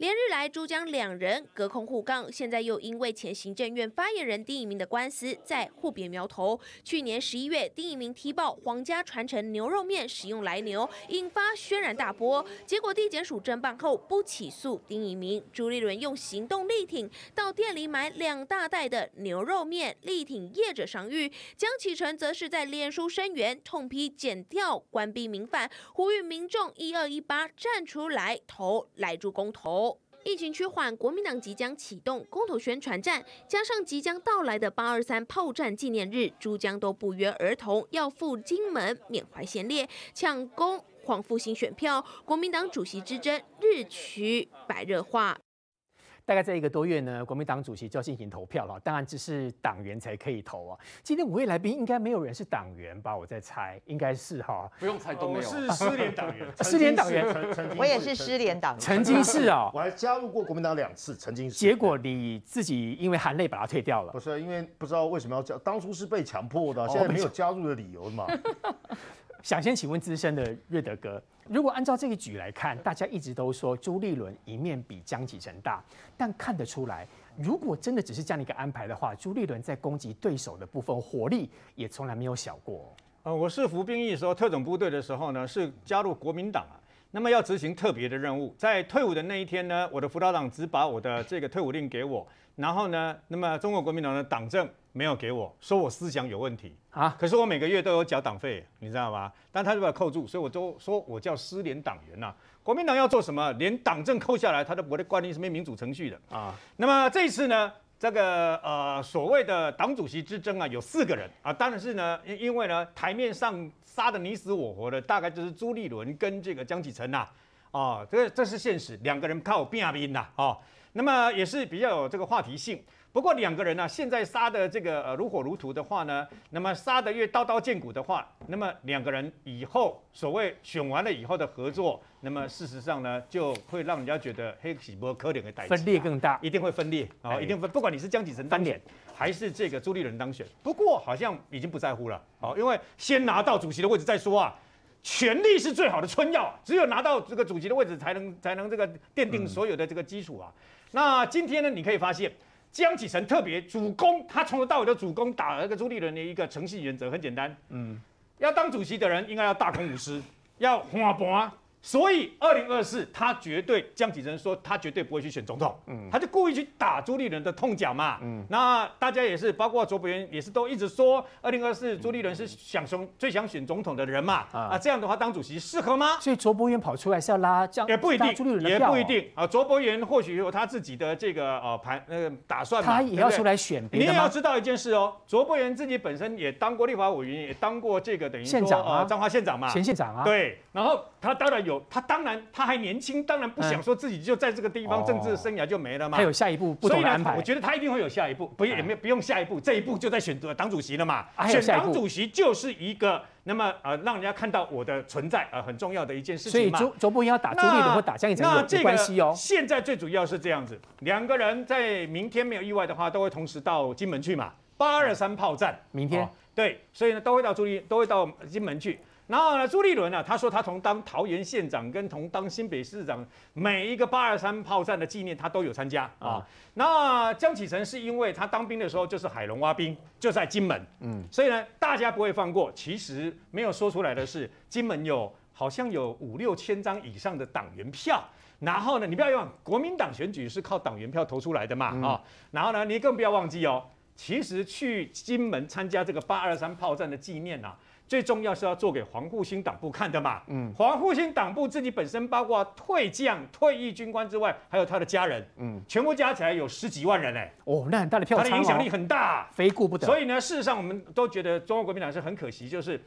S11: 连日来，朱江两人隔空互杠，现在又因为前行政院发言人丁怡铭的官司在互别苗头。去年十一月，丁怡铭踢爆皇家传承牛肉面使用来牛，引发轩然大波。结果地检署侦办后不起诉丁怡铭，朱立伦用行动力挺，到店里买两大袋的牛肉面，力挺业者商誉。江启臣则是在脸书声援，痛批检调关闭民饭，呼吁民众一二一八站出来投来猪公投。疫情趋缓，国民党即将启动公投宣传战，加上即将到来的八二三炮战纪念日，珠江都不约而同要赴金门缅怀先烈，抢攻黄复兴选票，国民党主席之争日趋白热化。
S4: 大概在一个多月呢，国民党主席就要进行投票了。当然，只是党员才可以投啊。今天五位来宾应该没有人是党员吧？我在猜，应该是哈。
S6: 不用猜都没有。
S5: 是失联党员，
S4: 失联党员。
S7: 我也是失联党员。
S4: 曾经是啊，
S9: 我还加入过国民党两次，曾经是。
S4: 结果你自己因为含泪把它退掉了。
S9: 不是，因为不知道为什么要加，当初是被强迫的，现在没有加入的理由嘛。
S4: 想先请问资深的瑞德哥。如果按照这个局来看，大家一直都说朱立伦一面比江启臣大，但看得出来，如果真的只是这样的一个安排的话，朱立伦在攻击对手的部分火力也从来没有小过。
S5: 呃，我是服兵役的时候，特种部队的时候呢，是加入国民党啊，那么要执行特别的任务，在退伍的那一天呢，我的辅导长只把我的这个退伍令给我，然后呢，那么中国国民党的党政。没有给我说我思想有问题啊，可是我每个月都有缴党费，你知道吗？但他就把它扣住，所以我都说我叫失联党员呐、啊。国民党要做什么，连党证扣下来，他都不会关你什么民主程序的啊。那么这一次呢，这个呃所谓的党主席之争啊，有四个人啊，当然是呢，因因为呢台面上杀的你死我活的，大概就是朱立伦跟这个江启臣呐，啊，这这是现实，两个人靠拼命呐，啊，那么也是比较有这个话题性。不过两个人呢、啊，现在杀的这个呃如火如荼的话呢，那么杀的越刀刀见骨的话，那么两个人以后所谓选完了以后的合作，那么事实上呢，就会让人家觉得黑喜波可怜的代分
S4: 裂更大，
S5: 一定会分裂啊、哦，一定分。不管你是江启臣当选，还是这个朱立伦当选，不过好像已经不在乎了，好，因为先拿到主席的位置再说啊，权力是最好的春药，只有拿到这个主席的位置，才能才能这个奠定所有的这个基础啊。嗯、那今天呢，你可以发现。江启臣特别主攻，他从头到尾都主攻打那个朱立伦的一个诚信原则，很简单，嗯，要当主席的人应该要大公无私，要花博。所以二零二四，他绝对江启臣说他绝对不会去选总统，嗯，他就故意去打朱立伦的痛脚嘛，嗯，那大家也是，包括卓伯源也是都一直说二零二四朱立伦是想选最想选总统的人嘛，啊，这样的话当主席适合吗？
S4: 所以卓伯元跑出来是要拉江，
S5: 也不一定，
S4: 朱立伦
S5: 也不一定。啊，卓伯元或许有他自己的这个呃盘那个打算，
S4: 他也要出来选，
S5: 你也要知道一件事哦，卓伯元自己本身也当过立法委员，也当过这个等于说呃彰化县长嘛，
S4: 前县长啊，
S5: 对，然后他当然有，他当然。他还年轻，当然不想说自己就在这个地方政治生涯就没了嘛。
S4: 他有下一步不同的安排。
S5: 我觉得他一定会有下一步，不也没有不用下一步，这一步就在选择党主席了嘛。选党主席就是一个那么呃让人家看到我的存在呃很重要的一件事情嘛。
S4: 所以周周伯言要打朱立伦或打江启臣有关系哦。
S5: 现在最主要是这样子，两个人在明天没有意外的话，都会同时到金门去嘛。八二三炮战
S4: 明天
S5: 对，所以呢都会到朱立都会到金门去。然后呢，朱立伦呢，他说他从当桃园县长跟从当新北市长，每一个八二三炮战的纪念他都有参加啊。那江启臣是因为他当兵的时候就是海龙蛙兵，就在金门，嗯，所以呢大家不会放过。其实没有说出来的是，金门有好像有五六千张以上的党员票。然后呢，你不要忘，国民党选举是靠党员票投出来的嘛，啊。然后呢，你更不要忘记哦，其实去金门参加这个八二三炮战的纪念啊。最重要是要做给黄复兴党部看的嘛。嗯，黄复兴党部自己本身包括退将、退役军官之外，还有他的家人，嗯，全部加起来有十几万人哎。
S4: 哦，那很大的票，他
S5: 的影响力很大，
S4: 非顾不得。
S5: 所以呢，事实上我们都觉得中国国民党是很可惜，就是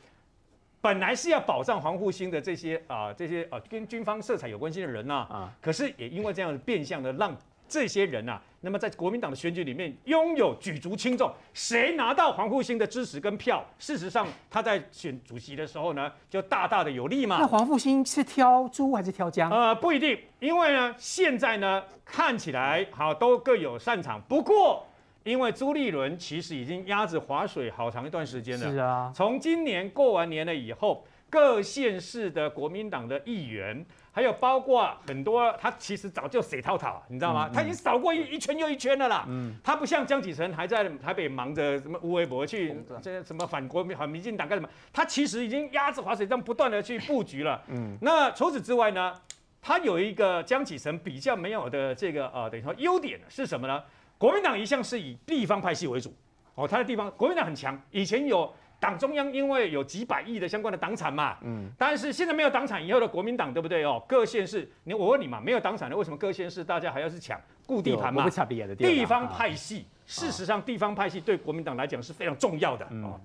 S5: 本来是要保障黄复兴的这些啊、呃、这些呃跟军方色彩有关系的人呐啊，可是也因为这样变相的让。这些人啊，那么在国民党的选举里面拥有举足轻重，谁拿到黄复兴的支持跟票，事实上他在选主席的时候呢，就大大的有利嘛。
S4: 那黄复兴是挑猪还是挑姜？
S5: 呃，不一定，因为呢，现在呢看起来好都各有擅长。不过，因为朱立伦其实已经鸭子划水好长一段时间了。
S4: 是啊，
S5: 从今年过完年了以后。各县市的国民党的议员，还有包括很多，他其实早就洗套套，你知道吗？他已经扫过一一圈又一圈了啦。嗯，他不像江启臣还在台北忙着什么吴微博去这什么反国民反民进党干什么？他其实已经鸭子划水这样不断的去布局了。嗯，那除此之外呢，他有一个江启臣比较没有的这个呃等于说优点是什么呢？国民党一向是以地方派系为主，哦，他的地方国民党很强，以前有。党中央因为有几百亿的相关的党产嘛，嗯，但是现在没有党产以后的国民党对不对哦？各县市，你我问你嘛，没有党产的为什么各县市大家还要去抢固地盘嘛？地方派系，事实上地方派系对国民党来讲是非常重要的哦。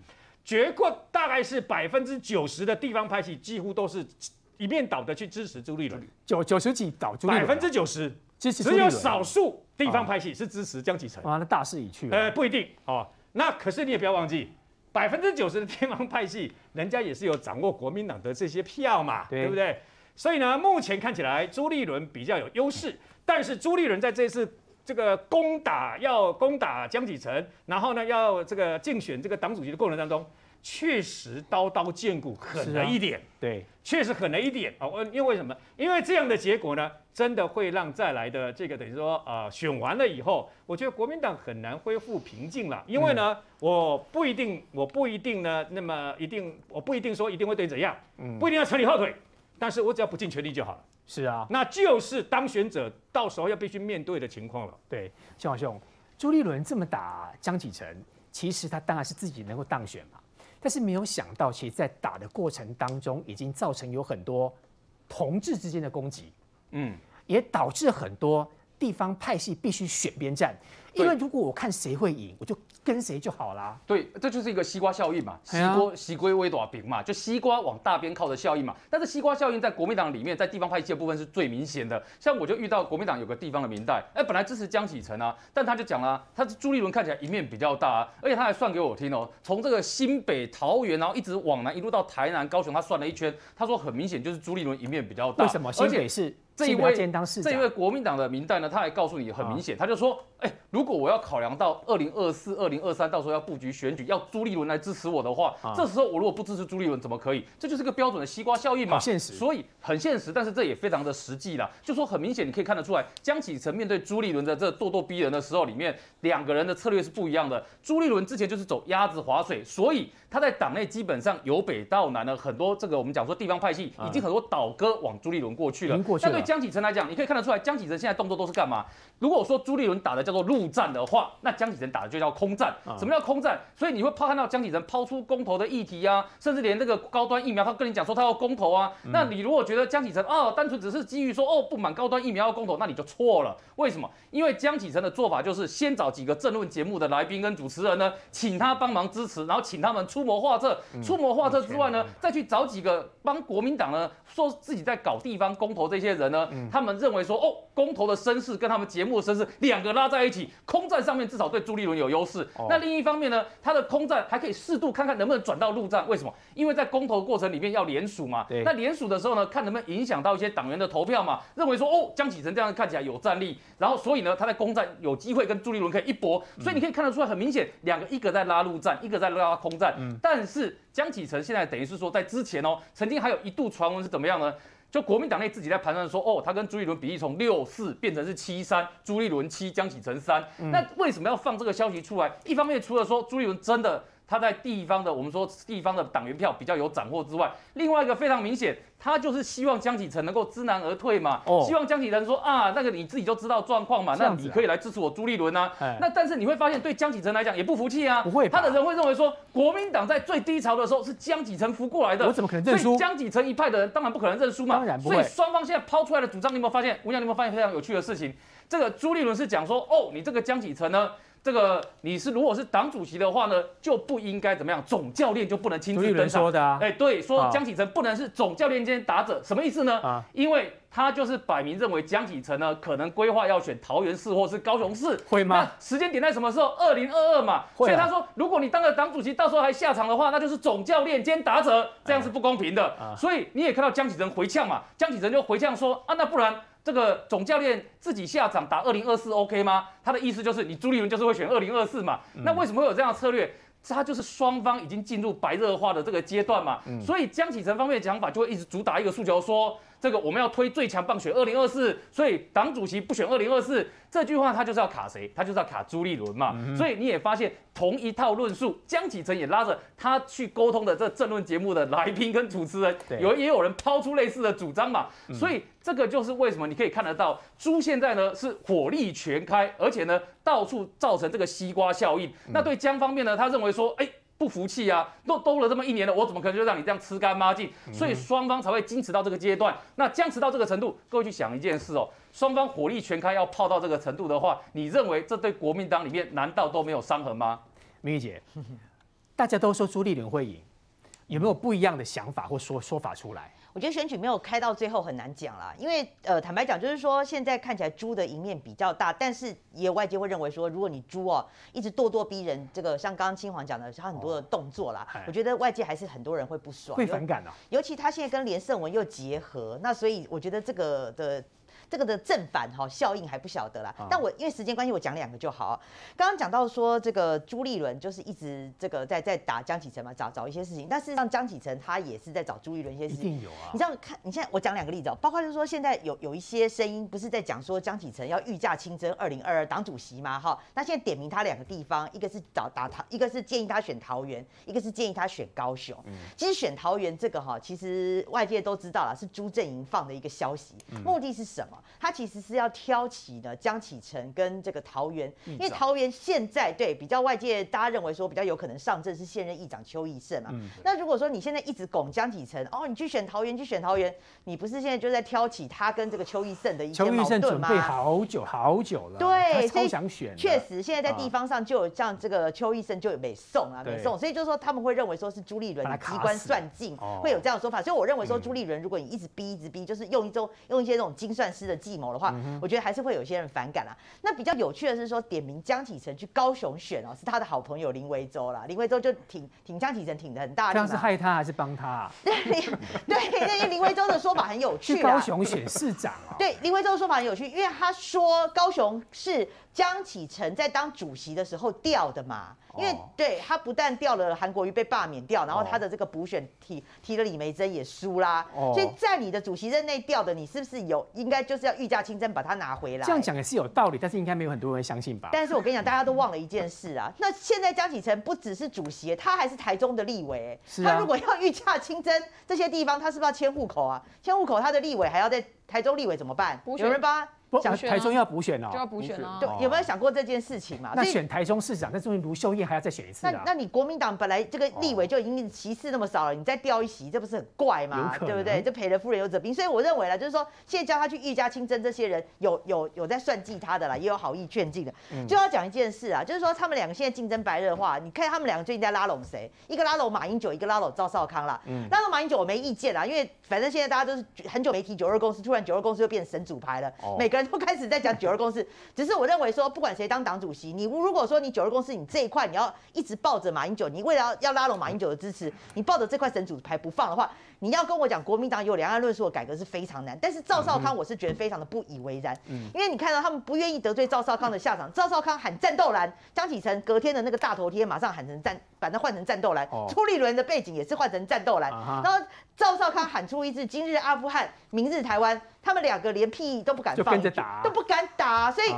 S5: 结果大概是百分之九十的地方派系几乎都是一面倒的去支持朱立伦，
S4: 九九十几倒朱立伦，
S5: 百分之九十支持，只有少数地方派系是支持江启臣。
S4: 啊，那大势已去。
S5: 呃，不一定哦。那可是你也不要忘记。百分之九十的天王派系，人家也是有掌握国民党的这些票嘛，对，对不对？所以呢，目前看起来朱立伦比较有优势，但是朱立伦在这次这个攻打要攻打江启臣，然后呢要这个竞选这个党主席的过程当中。确实刀刀见骨，狠了一点。
S4: 对，
S5: 确实狠了一点啊！因为什么？因为这样的结果呢，真的会让再来的这个等于说呃选完了以后，我觉得国民党很难恢复平静了。因为呢，我不一定，我不一定呢，那么一定，我不一定说一定会对怎样，嗯不一定要扯你后腿，但是我只要不尽全力就好了。
S4: 是啊，
S5: 那就是当选者到时候要必须面对的情况了。
S4: 对，嶔煌兄，朱立伦这么打江启臣，其实他当然是自己能够当选嘛。但是没有想到，其实，在打的过程当中，已经造成有很多同志之间的攻击，嗯，也导致很多地方派系必须选边站，因为如果我看谁会赢，我就。跟谁就好啦？
S6: 对，这就是一个西瓜效应嘛，西瓜西瓜微短饼嘛，就西瓜往大边靠的效应嘛。但是西瓜效应在国民党里面，在地方派系的部分是最明显的。像我就遇到国民党有个地方的民代，哎，本来支持江启臣啊，但他就讲了，他朱立伦看起来赢面比较大啊，而且他还算给我听哦，从这个新北桃园，然后一直往南，一路到台南、高雄，他算了一圈，他说很明显就是朱立伦赢面比较大。
S4: 为什么？新北是这一位
S6: 这一位国民党的民代呢，他还告诉你很明显，他就说。哎，如果我要考量到二零二四、二零二三，到时候要布局选举，要朱立伦来支持我的话，啊、这时候我如果不支持朱立伦，怎么可以？这就是个标准的西瓜效应嘛。
S4: 现实，
S6: 所以很现实，但是这也非常的实际啦。就说很明显，你可以看得出来，江启臣面对朱立伦的这咄咄逼人的时候，里面两个人的策略是不一样的。朱立伦之前就是走鸭子划水，所以他在党内基本上由北到南的很多这个我们讲说地方派系已经很多倒戈往朱立伦过去了。但对江启臣来讲，你可以看得出来，江启臣现在动作都是干嘛？如果我说朱立伦打的叫做陆战的话，那江启臣打的就叫空战。什么叫空战？所以你会抛看到江启臣抛出公投的议题啊，甚至连这个高端疫苗，他跟你讲说他要公投啊。那你如果觉得江启臣哦，单纯只是基于说哦不满高端疫苗要公投，那你就错了。为什么？因为江启臣的做法就是先找几个政论节目的来宾跟主持人呢，请他帮忙支持，然后请他们出谋划策。出谋划策之外呢，再去找几个帮国民党呢说自己在搞地方公投这些人呢，他们认为说哦，公投的声势跟他们节目的声势两个拉在一起，空战上面至少对朱立伦有优势。那另一方面呢，他的空战还可以适度看看能不能转到陆战。为什么？因为在公投过程里面要联署嘛。那联署的时候呢，看能不能影响到一些党员的投票嘛。认为说哦，江启臣这样看起来有战力，然后所以呢，他在公战有机会跟朱立伦可以一搏。所以你可以看得出来，很明显，两个一个在拉陆战，一个在拉空战。但是江启臣现在等于是说，在之前哦，曾经还有一度传闻是怎么样呢？就国民党内自己在盘算说，哦，他跟朱立伦比例从六四变成是七三，朱立伦七，江启臣三。那为什么要放这个消息出来？一方面除了说朱立伦真的。他在地方的，我们说地方的党员票比较有斩获之外，另外一个非常明显，他就是希望江启臣能够知难而退嘛，哦、希望江启臣说啊，那个你自己就知道状况嘛，啊、那你可以来支持我朱立伦啊。哎、那但是你会发现，对江启臣来讲也不服气啊，不会，他的人会认为说，国民党在最低潮的时候是江启臣扶过来的，
S4: 我怎么可能认输？
S6: 所以江启臣一派的人当然不可能认输嘛，
S4: 当然不会。
S6: 所以双方现在抛出来的主张，你有没有发现？吴娘，你有没有发现非常有趣的事情？这个朱立伦是讲说，哦，你这个江启臣呢？这个你是如果是党主席的话呢，就不应该怎么样，总教练就不能亲自登场。
S4: 说的啊，
S6: 哎，对，说江启臣不能是总教练兼打者，什么意思呢？啊，因为他就是摆明认为江启臣呢可能规划要选桃园市或是高雄市，
S4: 会吗？
S6: 那时间点在什么时候？二零二二嘛。所以他说，如果你当了党主席，到时候还下场的话，那就是总教练兼打者，这样是不公平的。所以你也看到江启臣回呛嘛，江启臣就回呛说啊，那不然。这个总教练自己下场打二零二四 OK 吗？他的意思就是你朱立伦就是会选二零二四嘛。嗯、那为什么会有这样的策略？他就是双方已经进入白热化的这个阶段嘛。嗯、所以江启臣方面的讲法就会一直主打一个诉求，说这个我们要推最强棒选二零二四，所以党主席不选二零二四。这句话他就是要卡谁？他就是要卡朱立伦嘛。嗯、所以你也发现同一套论述，江启臣也拉着他去沟通的这政论节目的来宾跟主持人，有也有人抛出类似的主张嘛。嗯、所以这个就是为什么你可以看得到朱现在呢是火力全开，而且呢到处造成这个西瓜效应。嗯、那对江方面呢，他认为说，哎。不服气啊，都兜了这么一年了，我怎么可能就让你这样吃干抹净？所以双方才会僵持到这个阶段。那僵持到这个程度，各位去想一件事哦，双方火力全开要泡到这个程度的话，你认为这对国民党里面难道都没有伤痕吗？
S4: 明玉姐，大家都说朱立伦会赢，有没有不一样的想法或说说法出来？
S7: 我觉得选举没有开到最后很难讲啦，因为呃，坦白讲，就是说现在看起来猪的赢面比较大，但是也有外界会认为说，如果你猪哦一直咄咄逼人，这个像刚刚青黄讲的，他很多的动作啦，哦、我觉得外界还是很多人会不爽，
S4: 会反感。
S7: 尤其他现在跟连胜文又结合，那所以我觉得这个的。这个的正反哈效应还不晓得啦，但我因为时间关系，我讲两个就好。刚刚讲到说这个朱立伦就是一直这个在在打江启臣嘛，找找一些事情。但事实上江启臣他也是在找朱立伦一些事情。
S4: 一定有啊！
S7: 你这样看，你现在我讲两个例子哦，包括就是说现在有有一些声音不是在讲说江启臣要御驾亲征二零二二党主席吗？哈，那现在点名他两个地方，一个是找打他，一个是建议他选桃园，一个是建议他选高雄。其实选桃园这个哈，其实外界都知道了，是朱阵营放的一个消息，目的是什么？他其实是要挑起呢江启臣跟这个桃园，因为桃园现在对比较外界大家认为说比较有可能上阵是现任议长邱义胜嘛。嗯、那如果说你现在一直拱江启臣，哦，你去选桃园，去选桃园，你不是现在就在挑起他跟这个邱义胜的一些矛盾吗？
S4: 准备好久好久了，
S7: 对，
S4: 超想选。
S7: 确实，现在在地方上就有像这个邱义胜就有美送啊，美送，所以就是说他们会认为说是朱立伦机关算尽，会有这样的说法。所以我认为说朱立伦，如果你一直逼一直逼，就是用一种用一些这种精算师的计谋的话。我觉得还是会有些人反感啦。那比较有趣的是说，点名江启臣去高雄选哦，是他的好朋友林维洲啦。林维洲就挺挺江启臣挺的很大力。
S4: 这样是害他还是帮他啊？
S7: 对 对，因为林维洲的说法很有趣。
S4: 去高雄选市长啊？
S7: 对，林维洲的说法很有趣，因为他说高雄是江启臣在当主席的时候调的嘛。因为对他不但调了韩国瑜被罢免掉，然后他的这个补选提提了李梅珍也输啦，所以在你的主席任内调的，你是不是有应该就是要御驾亲征把他拿回来？
S4: 这样讲也是有道理，但是应该没有很多人相信吧？
S7: 但是我跟你讲，大家都忘了一件事啊，那现在江启臣不只是主席，他还是台中的立委，他如果要御驾亲征这些地方，他是不是要迁户口啊？迁户口，他的立委还要在台中立委怎么办？有人帮？
S4: 不，台中要补选哦，
S8: 就要补选啊！
S7: 对，有没有想过这件事情嘛？
S4: 那选台中市长，那这边卢秀燕还要再选一次啊？
S7: 那那你国民党本来这个立委就已经席次那么少了，你再调一席，这不是很怪吗？对不对？就赔了夫人又折兵，所以我认为啦，就是说现在叫他去御驾亲征，这些人有有有在算计他的啦，也有好意劝进的。就要讲一件事啊，就是说他们两个现在竞争白热化，你看他们两个最近在拉拢谁？一个拉拢马英九，一个拉拢赵少康啦。嗯，拉拢马英九我没意见啦，因为反正现在大家都是很久没提九二公司，突然九二公司又变成神主牌了，每个人都开始在讲。九二共识，只是我认为说，不管谁当党主席，你如果说你九二共识，你这一块你要一直抱着马英九，你为了要拉拢马英九的支持，你抱着这块神主牌不放的话，你要跟我讲国民党有两岸论述的改革是非常难。但是赵少康，我是觉得非常的不以为然，因为你看到他们不愿意得罪赵少康的下场，赵少康喊战斗蓝，江启臣隔天的那个大头贴马上喊成战，把它换成战斗蓝，朱立伦的背景也是换成战斗蓝，然后赵少康喊出一字：今日阿富汗，明日台湾。他们两个连屁都不敢放，都不敢打，所以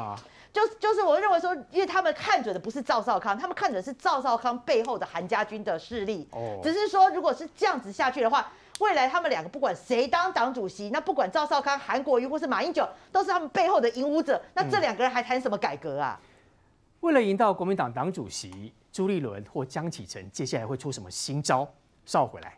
S7: 就就是我认为说，因为他们看准的不是赵少康，他们看准的是赵少康背后的韩家军的势力。只是说，如果是这样子下去的话，未来他们两个不管谁当党主席，那不管赵少康、韩国瑜或是马英九，都是他们背后的影武者。那这两个人还谈什么改革啊？
S4: 为了赢到国民党党主席，朱立伦或江启臣接下来会出什么新招？稍回来。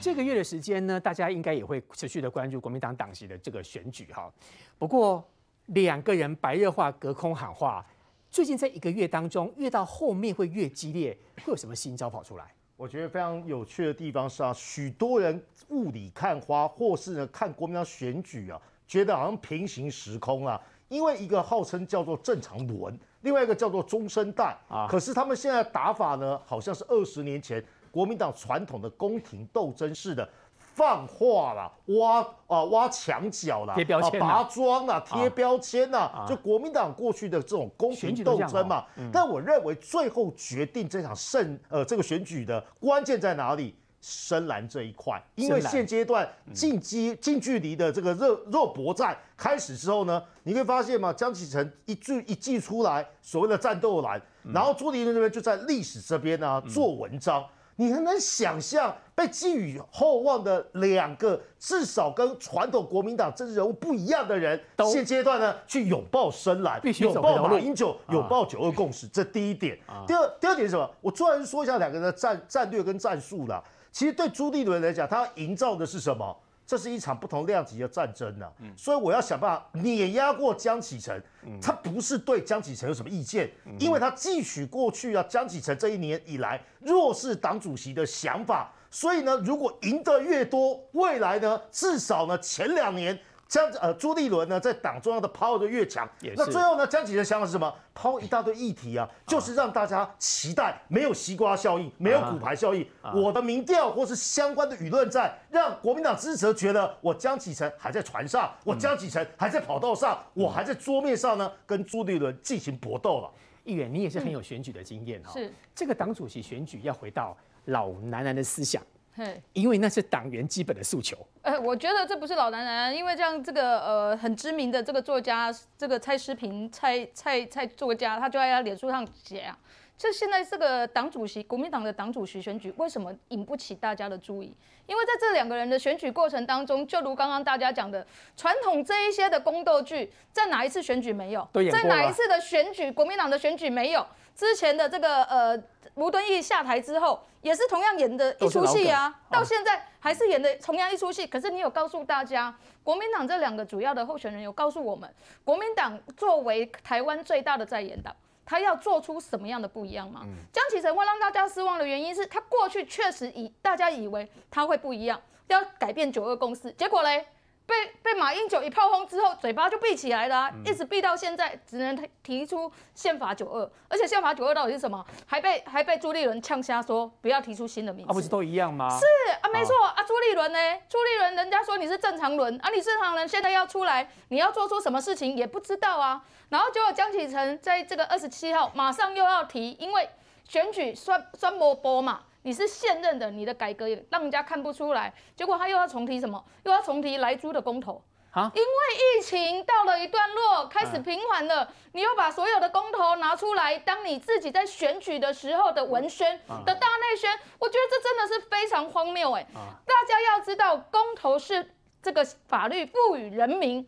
S4: 这个月的时间呢，大家应该也会持续的关注国民党党籍的这个选举哈。不过两个人白热化、隔空喊话，最近在一个月当中，越到后面会越激烈，会有什么新招跑出来？
S9: 我觉得非常有趣的地方是啊，许多人雾里看花，或是呢看国民党选举啊，觉得好像平行时空啊，因为一个号称叫做正常轮，另外一个叫做中生代啊，可是他们现在打法呢，好像是二十年前。国民党传统的宫廷斗争式的放话啦，挖啊挖墙角啦，
S4: 贴标签、
S9: 拔桩啦，贴标签啦，
S4: 啊、
S9: 就国民党过去的这种公平斗争嘛。嗯、但我认为最后决定这场胜呃这个选举的关键在哪里？深蓝这一块，因为现阶段近距近距离的这个肉肉搏战开始之后呢，你会发现嘛，江启臣一句一记出来所谓的战斗蓝，然后朱立伦这边就在历史这边呢、啊、做文章。你很难想象被寄予厚望的两个至少跟传统国民党政治人物不一样的人，现阶段呢去拥抱深蓝，拥抱马英九，拥抱九二共识，这第一点。第二，第二点是什么？我突然说一下两个人的战战略跟战术啦。其实对朱立伦来讲，他要营造的是什么？这是一场不同量级的战争呢、啊，所以我要想办法碾压过江启臣。他不是对江启臣有什么意见，因为他汲取过去啊江启臣这一年以来弱势党主席的想法，所以呢，如果赢得越多，未来呢，至少呢前两年。江呃朱立伦呢，在党中央的 power 就越强，那最后呢，江启臣的想法是什么？抛一大堆议题啊，就是让大家期待没有西瓜效应，没有骨牌效应。我的民调或是相关的舆论战，让国民党支持者觉得我江启臣还在船上，我江启臣还在跑道上，我还在桌面上呢，跟朱立伦进行搏斗了。
S4: 议员，你也是很有选举的经验哈。
S8: 是
S4: 这个党主席选举要回到老男人的思想。
S8: 嘿，
S4: 因为那是党员基本的诉求。
S8: 呃，我觉得这不是老男人，因为像这个呃很知名的这个作家，这个蔡诗平蔡蔡蔡作家，他就在他脸书上写啊，这现在这个党主席，国民党的党主席选举为什么引不起大家的注意？因为在这两个人的选举过程当中，就如刚刚大家讲的，传统这一些的宫斗剧，在哪一次选举没有？在哪一次的选举，国民党的选举没有？之前的这个呃吴敦义下台之后，也是同样演的一出戏啊，到现在还是演的同样一出戏。可是你有告诉大家，国民党这两个主要的候选人有告诉我们，国民党作为台湾最大的在野党，他要做出什么样的不一样吗？江启臣会让大家失望的原因是他过去确实以大家以为他会不一样，要改变九二共识，结果嘞？被被马英九一炮轰之后，嘴巴就闭起来了，啊，一直闭到现在，只能提提出宪法九二，而且宪法九二到底是什么？还被还被朱立伦呛瞎说不要提出新的名字，
S4: 啊，不是都一样吗？
S8: 是啊，没错啊，朱立伦呢？朱立伦人家说你是正常人啊，你正常人现在要出来，你要做出什么事情也不知道啊。然后结果江启臣在这个二十七号马上又要提，因为选举算算摸波嘛。你是现任的，你的改革也让人家看不出来，结果他又要重提什么？又要重提莱猪的公投啊？因为疫情到了一段落，开始平缓了，你又把所有的公投拿出来，当你自己在选举的时候的文宣的大内宣，我觉得这真的是非常荒谬哎！大家要知道，公投是这个法律赋予人民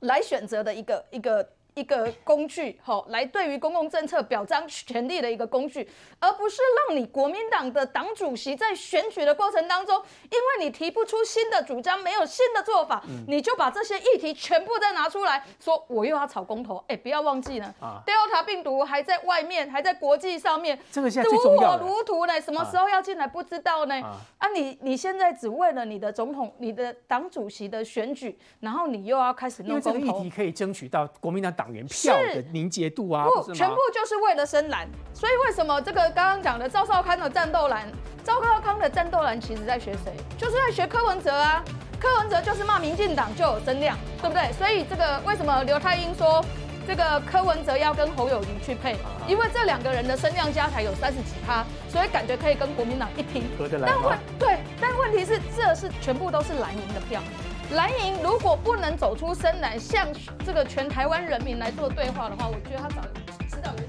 S8: 来选择的一个一个。一个工具，好，来对于公共政策表彰权力的一个工具，而不是让你国民党的党主席在选举的过程当中，因为你提不出新的主张，没有新的做法，你就把这些议题全部再拿出来说，我又要炒公投。哎，不要忘记了，Delta 病毒还在外面，还在国际上面，
S4: 这个现在最重要。
S8: 如火如荼呢，什么时候要进来不知道呢？啊，你你现在只为了你的总统、你的党主席的选举，然后你又要开始弄公投，
S4: 因为这个议题可以争取到国民党党。党员票的凝结度啊，
S8: 不，全部就是为了深蓝。所以为什么这个刚刚讲的赵少康的战斗蓝，赵少康的战斗蓝其实在学谁？就是在学柯文哲啊。柯文哲就是骂民进党就有增量，对不对？所以这个为什么刘太英说这个柯文哲要跟侯友宜去配？因为这两个人的声量加起来有三十几趴，所以感觉可以跟国民党一拼。但问对，但问题是这是全部都是蓝营的票。蓝营如果不能走出深蓝向这个全台湾人民来做对话的话我觉得他早知道有